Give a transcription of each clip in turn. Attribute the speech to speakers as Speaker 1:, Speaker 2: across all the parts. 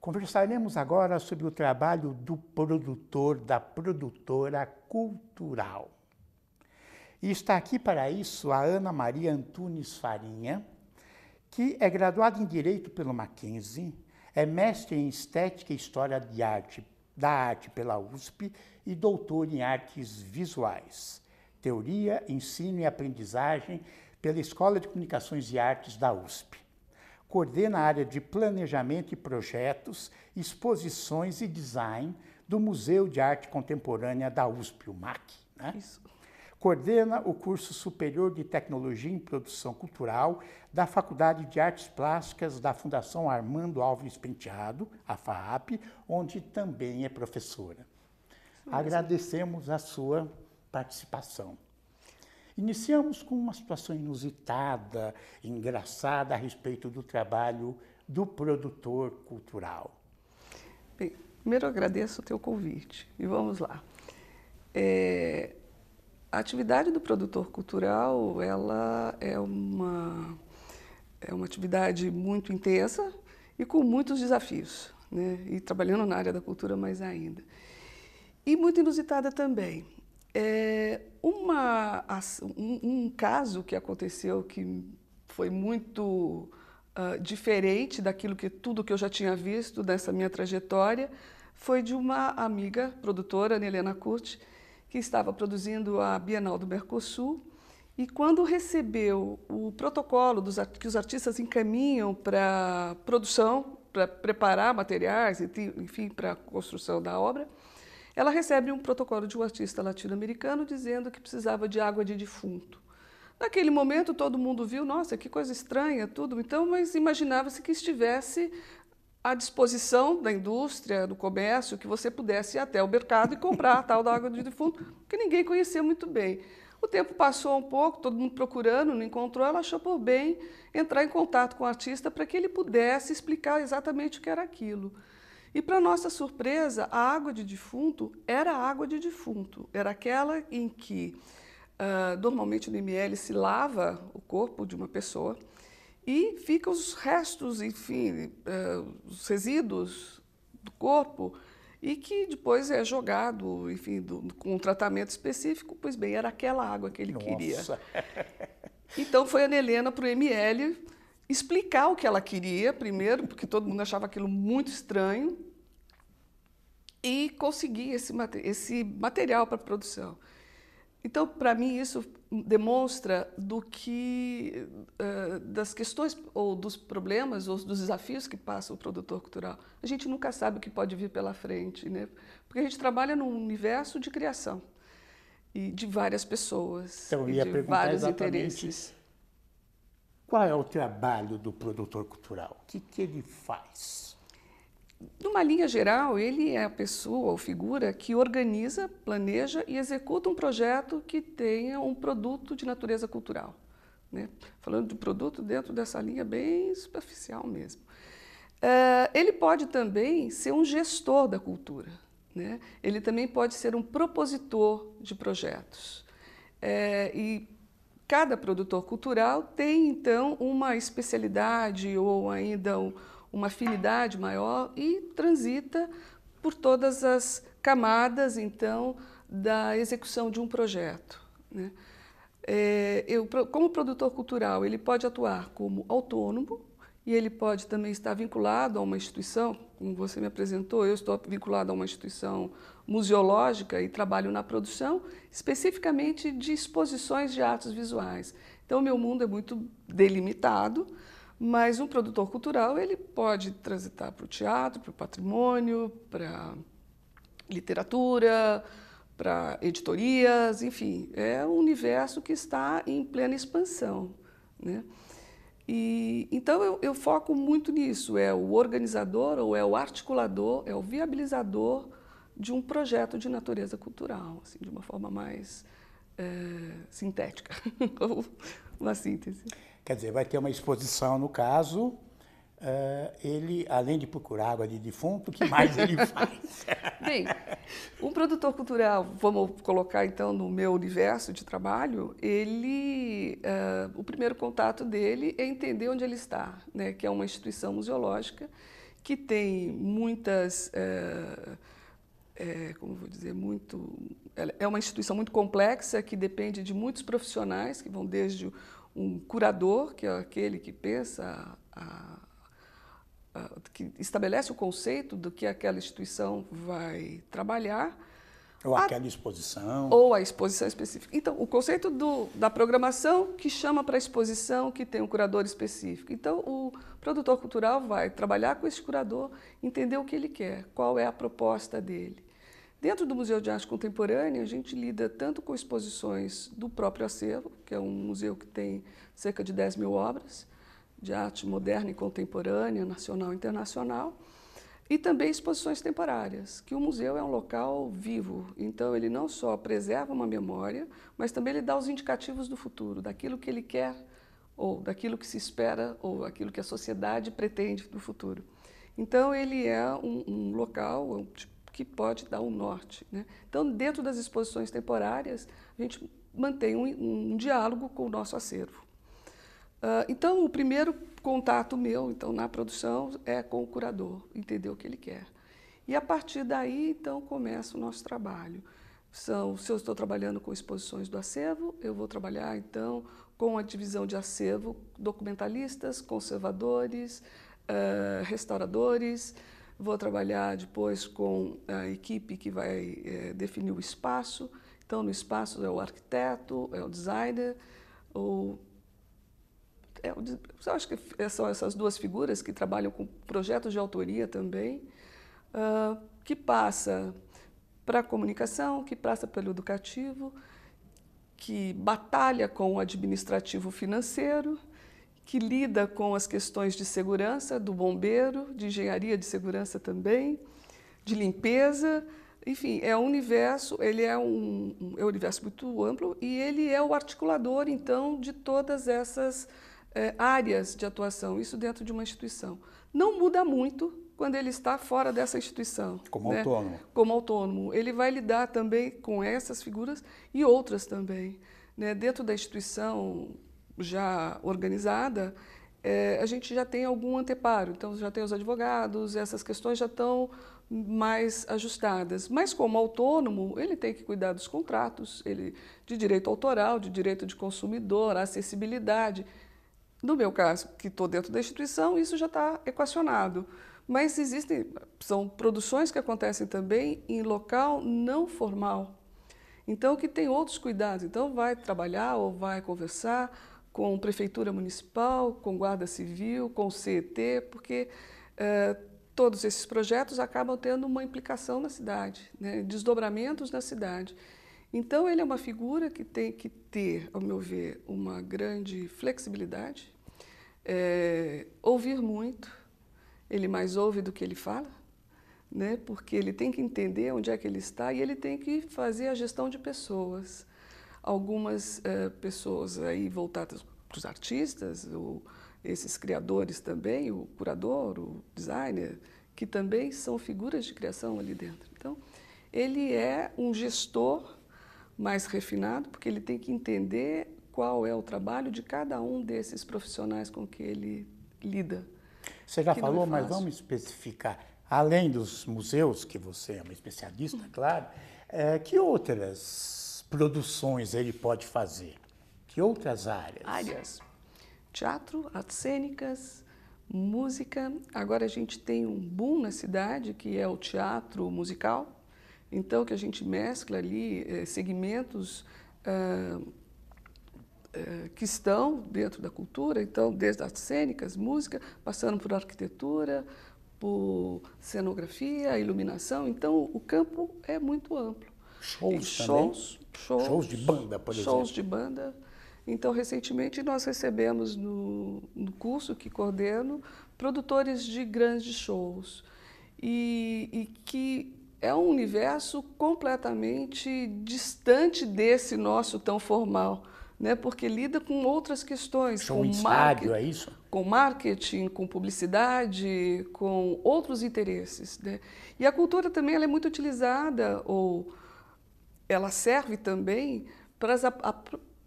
Speaker 1: Conversaremos agora sobre o trabalho do produtor, da produtora cultural. E está aqui para isso a Ana Maria Antunes Farinha, que é graduada em Direito pelo Mackenzie, é mestre em Estética e História de Arte, da Arte pela USP e doutor em Artes Visuais, Teoria, Ensino e Aprendizagem pela Escola de Comunicações e Artes da USP coordena a área de planejamento e projetos, exposições e design do Museu de Arte Contemporânea da USP, o MAC. Né? Isso. Coordena o curso superior de Tecnologia em Produção Cultural da Faculdade de Artes Plásticas da Fundação Armando Alves Penteado, a FAAP, onde também é professora. Agradecemos a sua participação. Iniciamos com uma situação inusitada, engraçada a respeito do trabalho do produtor cultural.
Speaker 2: Bem, primeiro agradeço o teu convite e vamos lá. É, a atividade do produtor cultural ela é uma, é uma atividade muito intensa e com muitos desafios, né? e trabalhando na área da cultura mais ainda. E muito inusitada também. É uma, um, um, caso que aconteceu que foi muito uh, diferente daquilo que tudo que eu já tinha visto nessa minha trajetória foi de uma amiga produtora, Helena Curti, que estava produzindo a Bienal do Mercosul e quando recebeu o protocolo dos, que os artistas encaminham para produção, para preparar materiais, enfim, para a construção da obra, ela recebe um protocolo de um artista latino-americano dizendo que precisava de água de defunto. Naquele momento todo mundo viu, nossa, que coisa estranha, tudo, então, mas imaginava-se que estivesse à disposição da indústria, do comércio, que você pudesse ir até o mercado e comprar a tal da água de defunto, que ninguém conhecia muito bem. O tempo passou um pouco, todo mundo procurando, não encontrou, ela achou por bem entrar em contato com o artista para que ele pudesse explicar exatamente o que era aquilo. E, para nossa surpresa, a água de defunto era água de defunto. Era aquela em que, uh, normalmente no ML, se lava o corpo de uma pessoa e ficam os restos, enfim, uh, os resíduos do corpo e que depois é jogado, enfim, do, com um tratamento específico. Pois bem, era aquela água que ele Nossa. queria. Então foi a Helena para o ML explicar o que ela queria, primeiro, porque todo mundo achava aquilo muito estranho, e conseguir esse, esse material para produção. Então, para mim, isso demonstra do que uh, das questões ou dos problemas ou dos desafios que passa o produtor cultural. A gente nunca sabe o que pode vir pela frente, né? Porque a gente trabalha num universo de criação e de várias pessoas,
Speaker 1: então,
Speaker 2: e de vários interesses.
Speaker 1: Qual é o trabalho do produtor cultural? O que, que ele faz?
Speaker 2: Numa linha geral, ele é a pessoa ou figura que organiza, planeja e executa um projeto que tenha um produto de natureza cultural. Né? Falando de produto dentro dessa linha bem superficial mesmo. Uh, ele pode também ser um gestor da cultura. Né? Ele também pode ser um propositor de projetos. É, e Cada produtor cultural tem, então, uma especialidade ou ainda uma afinidade maior e transita por todas as camadas, então, da execução de um projeto. Né? É, eu, como produtor cultural, ele pode atuar como autônomo e ele pode também estar vinculado a uma instituição, como você me apresentou, eu estou vinculado a uma instituição museológica e trabalho na produção especificamente de exposições de artes visuais. Então, meu mundo é muito delimitado, mas um produtor cultural ele pode transitar para o teatro, para o patrimônio, para literatura, para editorias, enfim, é um universo que está em plena expansão. Né? E, então eu, eu foco muito nisso, é o organizador ou é o articulador, é o viabilizador de um projeto de natureza cultural, assim, de uma forma mais é, sintética, uma síntese.
Speaker 1: Quer dizer, vai ter uma exposição, no caso, uh, ele, além de procurar água de defunto, o que mais ele faz?
Speaker 2: Bem, um produtor cultural, vamos colocar então no meu universo de trabalho, ele, uh, o primeiro contato dele é entender onde ele está, né, que é uma instituição museológica, que tem muitas, é, é, como vou dizer, muito, é uma instituição muito complexa que depende de muitos profissionais que vão desde um curador, que é aquele que pensa, a, que estabelece o conceito do que aquela instituição vai trabalhar,
Speaker 1: ou aquela exposição.
Speaker 2: Ou a exposição específica. Então, o conceito do, da programação que chama para a exposição, que tem um curador específico. Então, o produtor cultural vai trabalhar com esse curador, entender o que ele quer, qual é a proposta dele. Dentro do Museu de Arte Contemporânea, a gente lida tanto com exposições do próprio acervo, que é um museu que tem cerca de 10 mil obras de arte moderna e contemporânea, nacional e internacional, e também exposições temporárias, que o museu é um local vivo, então ele não só preserva uma memória, mas também ele dá os indicativos do futuro, daquilo que ele quer, ou daquilo que se espera, ou aquilo que a sociedade pretende do futuro. Então ele é um, um local que pode dar um norte. Né? Então, dentro das exposições temporárias, a gente mantém um, um diálogo com o nosso acervo. Uh, então, o primeiro contato meu, então, na produção, é com o curador, entender o que ele quer. E a partir daí, então, começa o nosso trabalho. São, se eu estou trabalhando com exposições do acervo, eu vou trabalhar, então, com a divisão de acervo, documentalistas, conservadores, uh, restauradores, vou trabalhar depois com a equipe que vai uh, definir o espaço. Então, no espaço é o arquiteto, é o designer, o é, eu acho que são essas duas figuras que trabalham com projetos de autoria também, uh, que passa para a comunicação, que passa pelo educativo, que batalha com o administrativo financeiro, que lida com as questões de segurança do bombeiro, de engenharia de segurança também, de limpeza, enfim, é um universo, ele é um, é um universo muito amplo e ele é o articulador, então, de todas essas é, áreas de atuação, isso dentro de uma instituição. Não muda muito quando ele está fora dessa instituição.
Speaker 1: Como né? autônomo.
Speaker 2: Como autônomo. Ele vai lidar também com essas figuras e outras também. Né? Dentro da instituição já organizada, é, a gente já tem algum anteparo. Então, já tem os advogados, essas questões já estão mais ajustadas. Mas, como autônomo, ele tem que cuidar dos contratos, ele, de direito autoral, de direito de consumidor, acessibilidade. No meu caso, que estou dentro da instituição, isso já está equacionado. Mas existem, são produções que acontecem também em local não formal. Então, que tem outros cuidados. Então, vai trabalhar ou vai conversar com prefeitura municipal, com guarda civil, com CET, porque eh, todos esses projetos acabam tendo uma implicação na cidade, né? desdobramentos na cidade. Então, ele é uma figura que tem que ter, ao meu ver, uma grande flexibilidade, é, ouvir muito, ele mais ouve do que ele fala, né? porque ele tem que entender onde é que ele está e ele tem que fazer a gestão de pessoas. Algumas é, pessoas aí voltadas para os artistas, ou esses criadores também, o curador, o designer, que também são figuras de criação ali dentro. Então, ele é um gestor mais refinado, porque ele tem que entender qual é o trabalho de cada um desses profissionais com que ele lida.
Speaker 1: Você já falou, é mas vamos especificar. Além dos museus, que você é uma especialista, claro, é, que outras produções ele pode fazer? Que outras áreas?
Speaker 2: Áreas. Teatro, artes cênicas, música. Agora a gente tem um boom na cidade, que é o teatro musical. Então, que a gente mescla ali eh, segmentos ah, eh, que estão dentro da cultura, então, desde artes cênicas, música, passando por arquitetura, por cenografia, iluminação. Então, o campo é muito amplo.
Speaker 1: Shows shows,
Speaker 2: shows,
Speaker 1: shows de banda, por
Speaker 2: exemplo. Shows de banda. Então, recentemente, nós recebemos no, no curso que coordeno produtores de grandes shows. E, e que é um universo completamente distante desse nosso tão formal, né? porque lida com outras questões.
Speaker 1: Show com estádio, é isso?
Speaker 2: Com marketing, com publicidade, com outros interesses. Né? E a cultura também ela é muito utilizada, ou ela serve também para, as, a,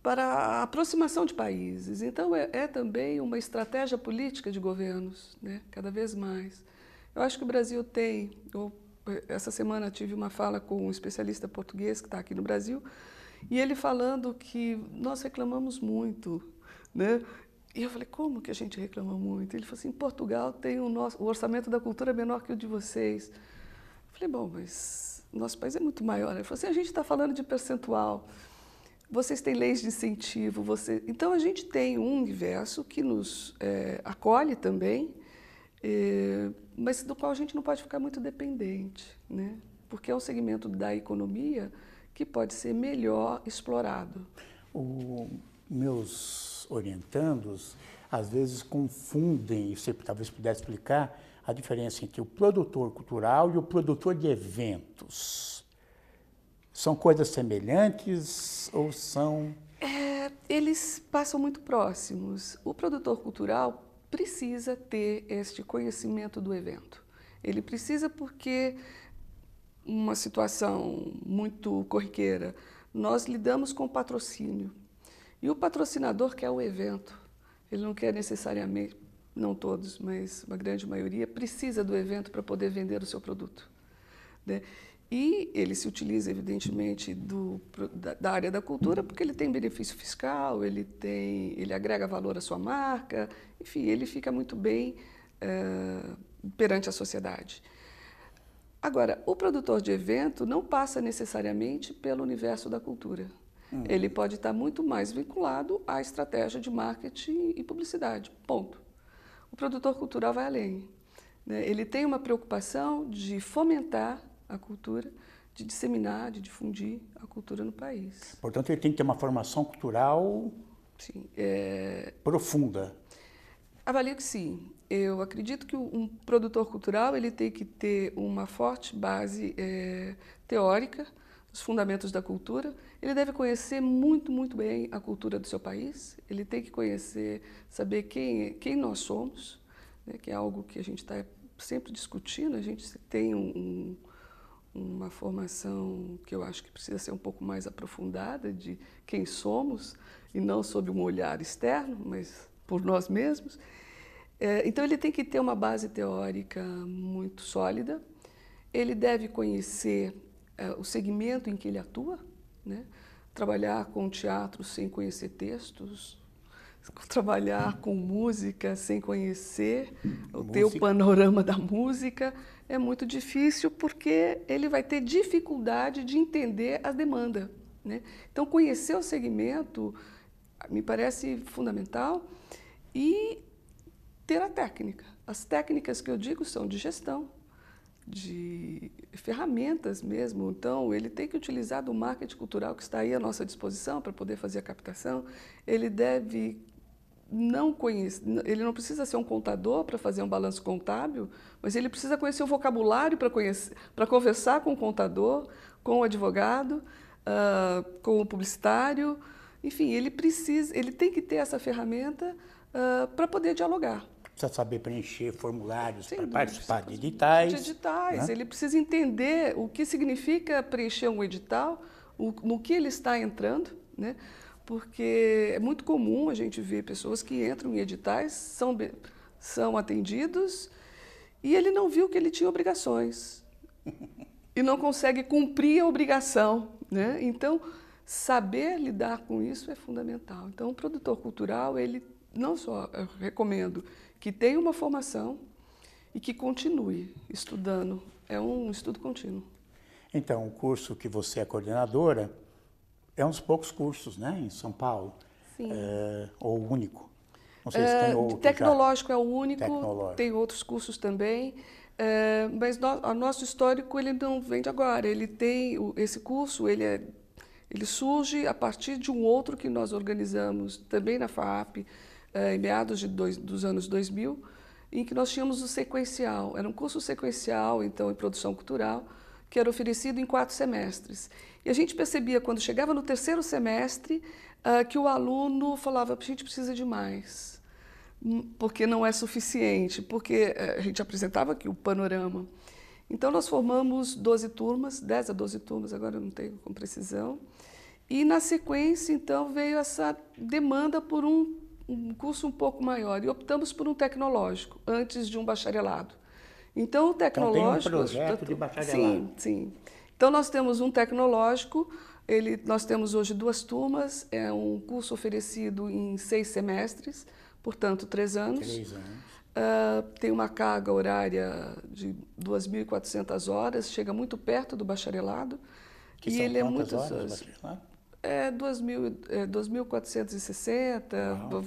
Speaker 2: para a aproximação de países. Então, é, é, também uma estratégia política de governos, né? cada vez mais. Eu acho que o Brasil tem. Eu, essa semana tive uma fala com um especialista português que está aqui no Brasil, e ele falando que nós reclamamos muito, né? E eu falei, como que a gente reclama muito? Ele falou assim, Portugal tem o, nosso, o orçamento da cultura menor que o de vocês. Eu falei, bom, mas nosso país é muito maior. Ele falou assim, a gente está falando de percentual, vocês têm leis de incentivo, você... então a gente tem um universo que nos é, acolhe também, é, mas do qual a gente não pode ficar muito dependente, né? porque é um segmento da economia que pode ser melhor explorado.
Speaker 1: O, meus orientandos às vezes confundem, você talvez pudesse explicar, a diferença entre o produtor cultural e o produtor de eventos. São coisas semelhantes ou são.
Speaker 2: É, eles passam muito próximos. O produtor cultural precisa ter este conhecimento do evento. Ele precisa porque uma situação muito corriqueira, nós lidamos com patrocínio. E o patrocinador quer o evento. Ele não quer necessariamente, não todos, mas uma grande maioria, precisa do evento para poder vender o seu produto. Né? E ele se utiliza, evidentemente, do, da, da, área da cultura porque ele tem benefício fiscal, ele, tem, ele agrega valor à sua marca, enfim, ele fica muito bem é, perante a sociedade. Agora, o produtor de evento não passa necessariamente pelo universo da cultura. Hum. Ele pode estar muito mais vinculado à estratégia de marketing e publicidade. Ponto. O produtor cultural vai além. Né? Ele tem uma preocupação de fomentar a cultura, de disseminar, de difundir a cultura no país.
Speaker 1: Portanto, ele tem que ter uma formação cultural
Speaker 2: sim, é...
Speaker 1: profunda.
Speaker 2: Avalio que sim. Eu acredito que um produtor cultural ele tem que ter uma forte base é, teórica, os fundamentos da cultura. Ele deve conhecer muito, muito bem a cultura do seu país. Ele tem que conhecer, saber quem, quem nós somos, né, que é algo que a gente está sempre discutindo. A gente tem um, um, uma formação que eu acho que precisa ser um pouco mais aprofundada de quem somos, e não sob um olhar externo, mas por nós mesmos. É, então, ele tem que ter uma base teórica muito sólida. Ele deve conhecer é, o segmento em que ele atua, né? trabalhar com teatro sem conhecer textos, trabalhar com música sem conhecer o teu panorama da música é muito difícil porque ele vai ter dificuldade de entender a demanda. Né? Então, conhecer o segmento me parece fundamental e ter a técnica. As técnicas que eu digo são de gestão, de ferramentas mesmo. Então, ele tem que utilizar do marketing cultural que está aí à nossa disposição para poder fazer a captação. Ele deve não conhecer, ele não precisa ser um contador para fazer um balanço contábil, mas ele precisa conhecer o vocabulário para conhecer, para conversar com o contador, com o advogado, uh, com o publicitário. Enfim, ele precisa, ele tem que ter essa ferramenta uh, para poder dialogar
Speaker 1: precisa saber preencher formulários para participar de editais.
Speaker 2: De editais. Né? Ele precisa entender o que significa preencher um edital, o, no que ele está entrando, né? Porque é muito comum a gente ver pessoas que entram em editais, são, são atendidos e ele não viu que ele tinha obrigações e não consegue cumprir a obrigação. Né? Então, saber lidar com isso é fundamental. Então, o produtor cultural, ele não só, eu recomendo que tenha uma formação e que continue estudando. É um estudo contínuo.
Speaker 1: Então, o curso que você é coordenadora é um dos poucos cursos, né, em São Paulo.
Speaker 2: Sim.
Speaker 1: É, ou o único. Não sei se tem
Speaker 2: é,
Speaker 1: outro.
Speaker 2: Tecnológico
Speaker 1: já.
Speaker 2: é o único. Tem outros cursos também. É, mas no, o nosso histórico ele não vem de agora. Ele tem esse curso, ele é, ele surge a partir de um outro que nós organizamos também na FAP, é, em meados de dois, dos anos 2000, em que nós tínhamos o sequencial. Era um curso sequencial, então, em produção cultural, que era oferecido em quatro semestres. E a gente percebia, quando chegava no terceiro semestre, uh, que o aluno falava: a gente precisa de mais, hum, porque não é suficiente, porque uh, a gente apresentava aqui o panorama. Então, nós formamos 12 turmas, 10 a 12 turmas, agora eu não tenho com precisão. E, na sequência, então, veio essa demanda por um um curso um pouco maior e optamos por um tecnológico antes de um bacharelado. Então, o tecnológico...
Speaker 1: Então, tem um projeto de bacharelado.
Speaker 2: Sim, sim. Então, nós temos um tecnológico, ele, nós temos hoje duas turmas, é um curso oferecido em seis semestres, portanto, três anos.
Speaker 1: Três anos.
Speaker 2: Uh, tem uma carga horária de 2.400 horas, chega muito perto do bacharelado.
Speaker 1: Que
Speaker 2: e ele é muito
Speaker 1: horas,
Speaker 2: é 2.000, é 2.460,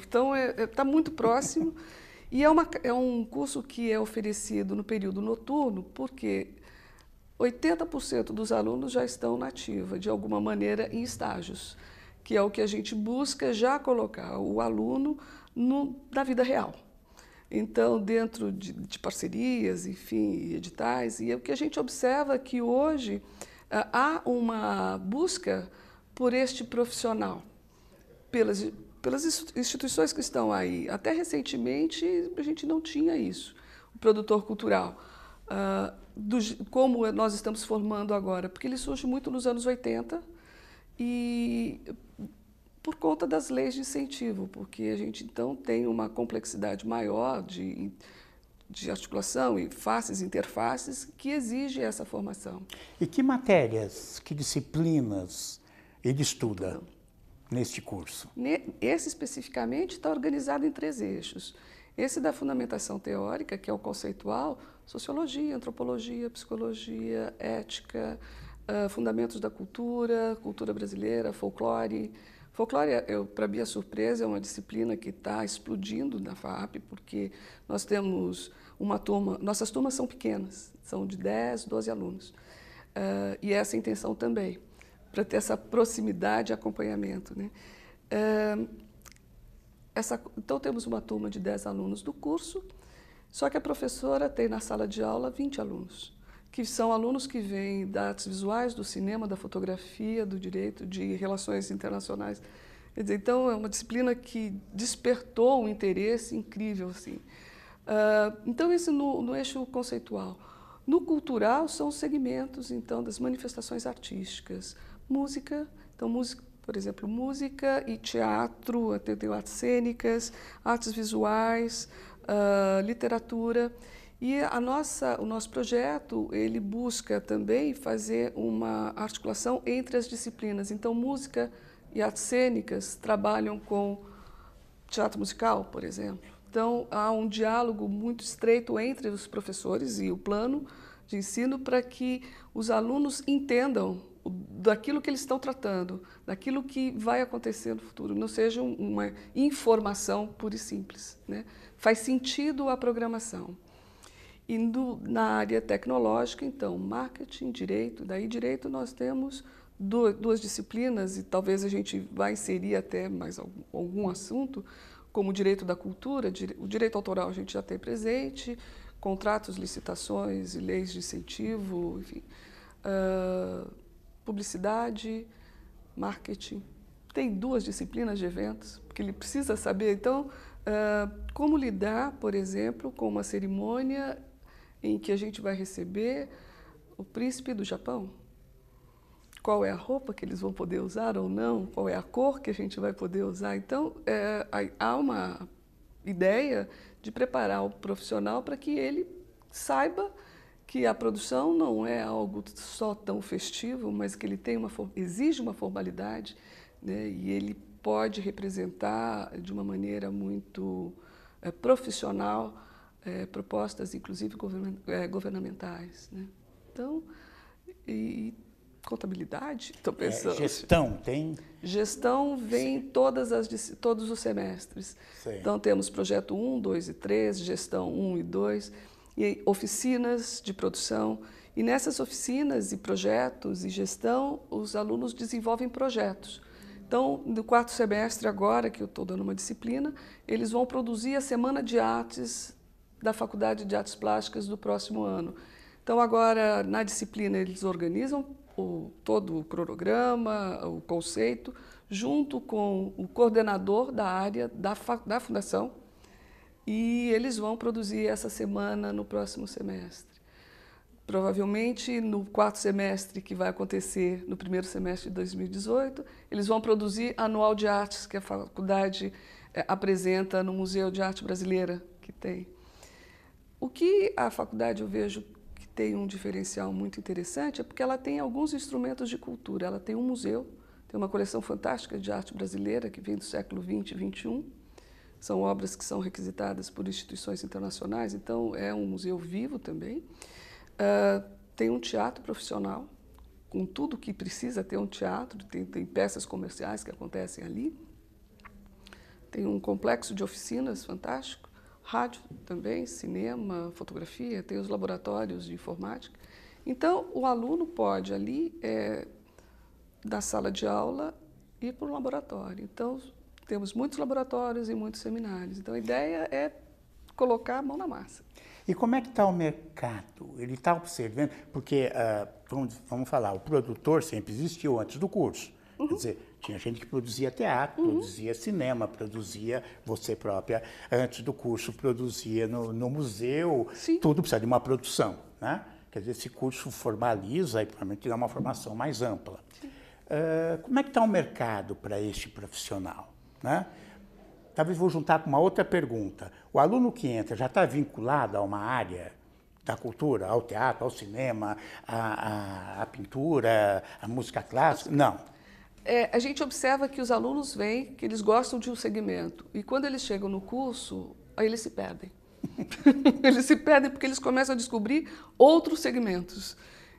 Speaker 2: então está é, é, tá muito próximo. e é, uma, é um curso que é oferecido no período noturno, porque 80% dos alunos já estão na ativa, de alguma maneira, em estágios, que é o que a gente busca já colocar o aluno no, na vida real. Então, dentro de, de parcerias, enfim, editais, e o que a gente observa é que hoje ah, há uma busca por este profissional, pelas, pelas instituições que estão aí. Até recentemente, a gente não tinha isso, o produtor cultural. Uh, do, como nós estamos formando agora, porque ele surge muito nos anos 80 e por conta das leis de incentivo, porque a gente então tem uma complexidade maior de, de articulação e faces, interfaces, que exige essa formação.
Speaker 1: E que matérias, que disciplinas ele estuda neste curso?
Speaker 2: Esse especificamente está organizado em três eixos. Esse da fundamentação teórica, que é o conceitual, sociologia, antropologia, psicologia, ética, uh, fundamentos da cultura, cultura brasileira, folclore, Folclore, para minha surpresa, é uma disciplina que está explodindo na FAP, porque nós temos uma turma, nossas turmas são pequenas, são de 10, 12 alunos. Uh, e essa é a intenção também, para ter essa proximidade e acompanhamento. Né? Uh, essa, então, temos uma turma de 10 alunos do curso, só que a professora tem na sala de aula 20 alunos que são alunos que vêm das artes visuais, do cinema, da fotografia, do direito, de relações internacionais. Dizer, então, é uma disciplina que despertou um interesse incrível. Assim. Uh, então, isso no, no eixo conceitual. No cultural, são os segmentos, então, das manifestações artísticas. Música, então, música, por exemplo, música e teatro, tem artes cênicas, artes visuais, uh, literatura. E a nossa, o nosso projeto, ele busca também fazer uma articulação entre as disciplinas. Então, música e artes cênicas trabalham com teatro musical, por exemplo. Então, há um diálogo muito estreito entre os professores e o plano de ensino para que os alunos entendam daquilo que eles estão tratando, daquilo que vai acontecer no futuro, não seja uma informação pura e simples. Né? Faz sentido a programação. Indo na área tecnológica, então, marketing, direito. Daí, direito, nós temos duas, duas disciplinas, e talvez a gente vá inserir até mais algum, algum assunto, como direito da cultura, o direito autoral a gente já tem presente, contratos, licitações e leis de incentivo, enfim, uh, publicidade, marketing. Tem duas disciplinas de eventos, porque ele precisa saber, então, uh, como lidar, por exemplo, com uma cerimônia em que a gente vai receber o príncipe do Japão. Qual é a roupa que eles vão poder usar ou não? Qual é a cor que a gente vai poder usar? Então, é, há uma ideia de preparar o profissional para que ele saiba que a produção não é algo só tão festivo, mas que ele tem uma exige uma formalidade, né? E ele pode representar de uma maneira muito é, profissional é, propostas, inclusive é, governamentais. Né? Então, e, contabilidade, estou é, pensando.
Speaker 1: É, gestão, tem?
Speaker 2: Gestão vem todas as, todos os semestres. Sim. Então, temos projeto 1, 2 e 3, gestão 1 e 2, e oficinas de produção. E nessas oficinas e projetos e gestão, os alunos desenvolvem projetos. Então, no quarto semestre, agora que eu estou dando uma disciplina, eles vão produzir a Semana de Artes da Faculdade de Artes Plásticas do próximo ano. Então, agora, na disciplina, eles organizam o, todo o cronograma, o conceito, junto com o coordenador da área da, da Fundação, e eles vão produzir essa semana no próximo semestre. Provavelmente no quarto semestre, que vai acontecer no primeiro semestre de 2018, eles vão produzir Anual de Artes, que a faculdade é, apresenta no Museu de Arte Brasileira, que tem. O que a faculdade eu vejo que tem um diferencial muito interessante é porque ela tem alguns instrumentos de cultura. Ela tem um museu, tem uma coleção fantástica de arte brasileira que vem do século XX e XXI. São obras que são requisitadas por instituições internacionais, então é um museu vivo também. Uh, tem um teatro profissional, com tudo que precisa ter um teatro, tem, tem peças comerciais que acontecem ali. Tem um complexo de oficinas fantástico, rádio também, cinema, fotografia, tem os laboratórios de informática. Então, o aluno pode ali, é, da sala de aula, ir para o laboratório. Então, temos muitos laboratórios e muitos seminários. Então, a ideia é colocar a mão na massa.
Speaker 1: E como é que está o mercado? Ele está observando, porque, uh, vamos, vamos, falar, o produtor sempre existiu antes do curso. Uhum. Quer dizer, tinha gente que produzia teatro, uhum. produzia cinema, produzia você própria, antes do curso, produzia no, no museu, Sim. tudo precisa de uma produção. Né? Quer dizer, esse curso formaliza e provavelmente dá uma formação mais ampla. Uh, como é que está o mercado para este profissional? Né? Talvez vou juntar com uma outra pergunta. O aluno que entra já está vinculado a uma área da cultura, ao teatro, ao cinema, à, à, à pintura, à música clássica? Não.
Speaker 2: É, a gente observa que os alunos vêm, que eles gostam de um segmento. E quando eles chegam no curso, aí eles se perdem. eles se perdem porque eles começam a descobrir outros segmentos.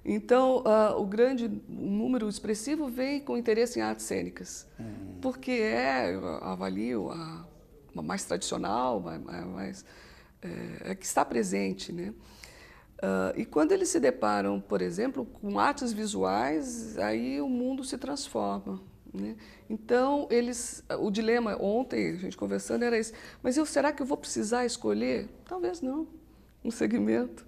Speaker 2: Então, uh, o grande número expressivo vem com interesse em artes cênicas, hum. porque é, eu avalio, a, a mais tradicional, a mais, é, é, que está presente. Né? Uh, e quando eles se deparam, por exemplo, com artes visuais, aí o mundo se transforma. Né? Então, eles, o dilema ontem, a gente conversando, era esse, mas eu, será que eu vou precisar escolher? Talvez não, um segmento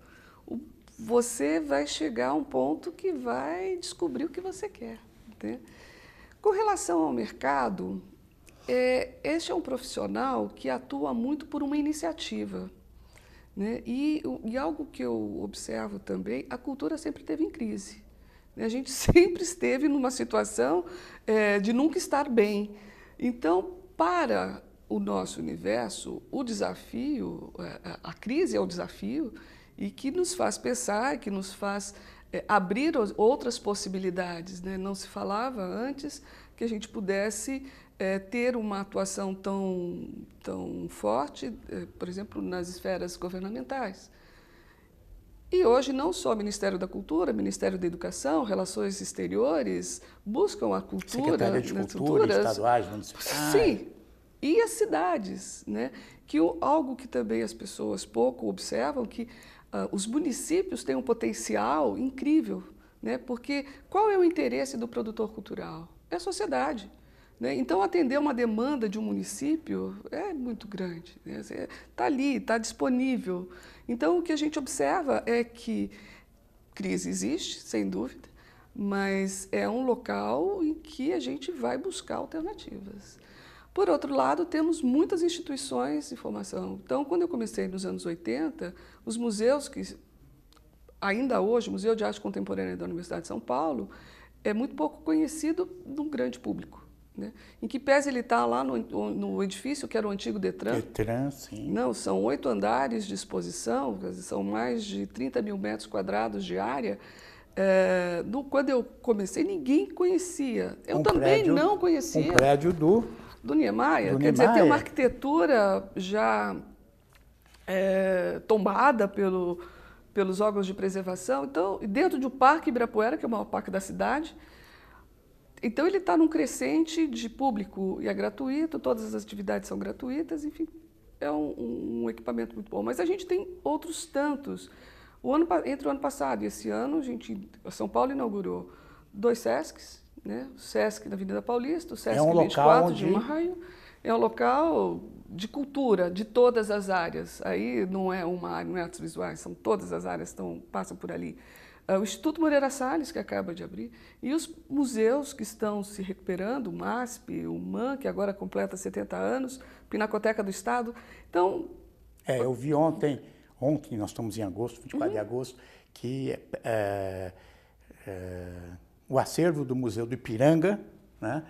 Speaker 2: você vai chegar a um ponto que vai descobrir o que você quer. Né? Com relação ao mercado, é, este é um profissional que atua muito por uma iniciativa. Né? E, e, algo que eu observo também, a cultura sempre esteve em crise. Né? A gente sempre esteve numa situação é, de nunca estar bem. Então, para o nosso universo, o desafio, é, a crise é o desafio, e que nos faz pensar, que nos faz é, abrir outras possibilidades. Né? Não se falava antes que a gente pudesse é, ter uma atuação tão, tão forte, é, por exemplo, nas esferas governamentais. E hoje não só o Ministério da Cultura, o Ministério da Educação, Relações Exteriores buscam a cultura,
Speaker 1: Secretaria de Cultura, estaduais, municipais.
Speaker 2: Sim, e as cidades, né? Que algo que também as pessoas pouco observam que Uh, os municípios têm um potencial incrível, né? porque qual é o interesse do produtor cultural? É a sociedade. Né? Então, atender uma demanda de um município é muito grande. Está né? Tá ali, está disponível. Então, o que a gente observa é que crise existe, sem dúvida, mas é um local em que a gente vai buscar alternativas. Por outro lado, temos muitas instituições de formação. Então, quando eu comecei nos anos 80, os museus que ainda hoje, o Museu de Arte Contemporânea da Universidade de São Paulo, é muito pouco conhecido do grande público. Né? Em que pese ele está lá no, no, edifício que era o antigo Detran.
Speaker 1: Detran, sim.
Speaker 2: Não, são oito andares de exposição, são mais de 30 mil metros quadrados de área. É, no, quando eu comecei, ninguém conhecia. Eu um também prédio, não conhecia.
Speaker 1: Um prédio do
Speaker 2: do Niemeyer. Do Quer Niemeyer. dizer, tem uma arquitetura já é, tombada pelo, pelos órgãos de preservação. Então, dentro do Parque Ibirapuera, que é o maior parque da cidade, então ele está num crescente de público e é gratuito, todas as atividades são gratuitas, enfim, é um, um equipamento muito bom. Mas a gente tem outros tantos. O ano, entre o ano passado e esse ano, a gente, São Paulo inaugurou dois SESCs, né? O SESC da Avenida Paulista, o SESC é um 24 onde... de Maio. É um local de cultura, de todas as áreas. Aí não é uma área, não é artes visuais, são todas as áreas que passam por ali. É o Instituto Moreira Salles, que acaba de abrir, e os museus que estão se recuperando, o MASP, o MAN, que agora completa 70 anos, Pinacoteca do Estado. Então...
Speaker 1: É, eu vi ontem, ontem, nós estamos em agosto, 24 uhum. de agosto, que é, é, o acervo do Museu do Ipiranga, né,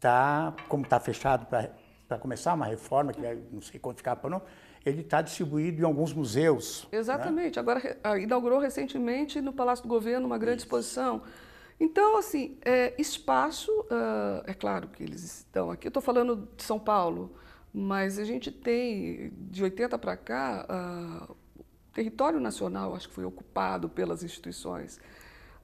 Speaker 1: tá, como está fechado para começar uma reforma, que não sei quando ficar para não, ele está distribuído em alguns museus.
Speaker 2: Né? Exatamente. Né? Agora ah, inaugurou recentemente no Palácio do Governo uma grande Isso. exposição. Então, assim, é, espaço, uh, é claro que eles estão aqui. Eu estou falando de São Paulo, mas a gente tem, de 80 para cá, uh, o território nacional, acho que foi ocupado pelas instituições.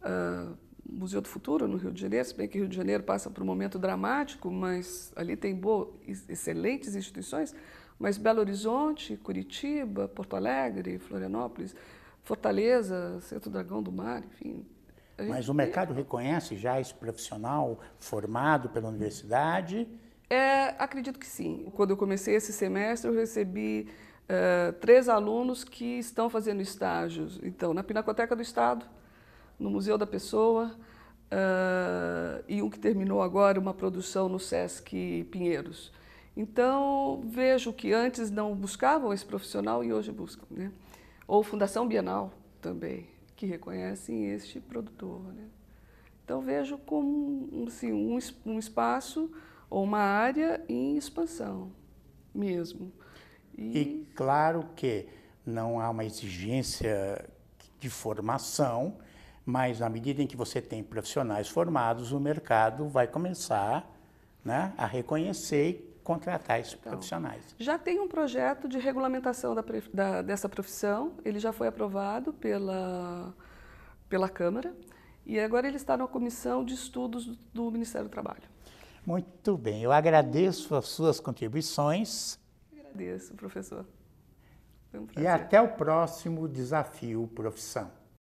Speaker 2: Uh, Museu do Futuro, no Rio de Janeiro, se bem que Rio de Janeiro passa por um momento dramático, mas ali tem boas, excelentes instituições, mas Belo Horizonte, Curitiba, Porto Alegre, Florianópolis, Fortaleza, Centro Dragão do Mar, enfim.
Speaker 1: Mas o mercado reconhece já esse profissional formado pela universidade?
Speaker 2: É, acredito que sim. Quando eu comecei esse semestre, eu recebi uh, três alunos que estão fazendo estágios. Então, na Pinacoteca do Estado, no Museu da Pessoa, uh, e um que terminou agora uma produção no Sesc Pinheiros. Então, vejo que antes não buscavam esse profissional e hoje buscam. Né? Ou Fundação Bienal também, que reconhecem este produtor. Né? Então, vejo como assim, um, um espaço ou uma área em expansão mesmo.
Speaker 1: E... e claro que não há uma exigência de formação, mas na medida em que você tem profissionais formados, o mercado vai começar né, a reconhecer contratar esses então, profissionais.
Speaker 2: Já tem um projeto de regulamentação da, da, dessa profissão, ele já foi aprovado pela, pela Câmara e agora ele está na comissão de estudos do Ministério do Trabalho.
Speaker 1: Muito bem, eu agradeço as suas contribuições.
Speaker 2: Agradeço, professor.
Speaker 1: Um e até o próximo desafio profissão.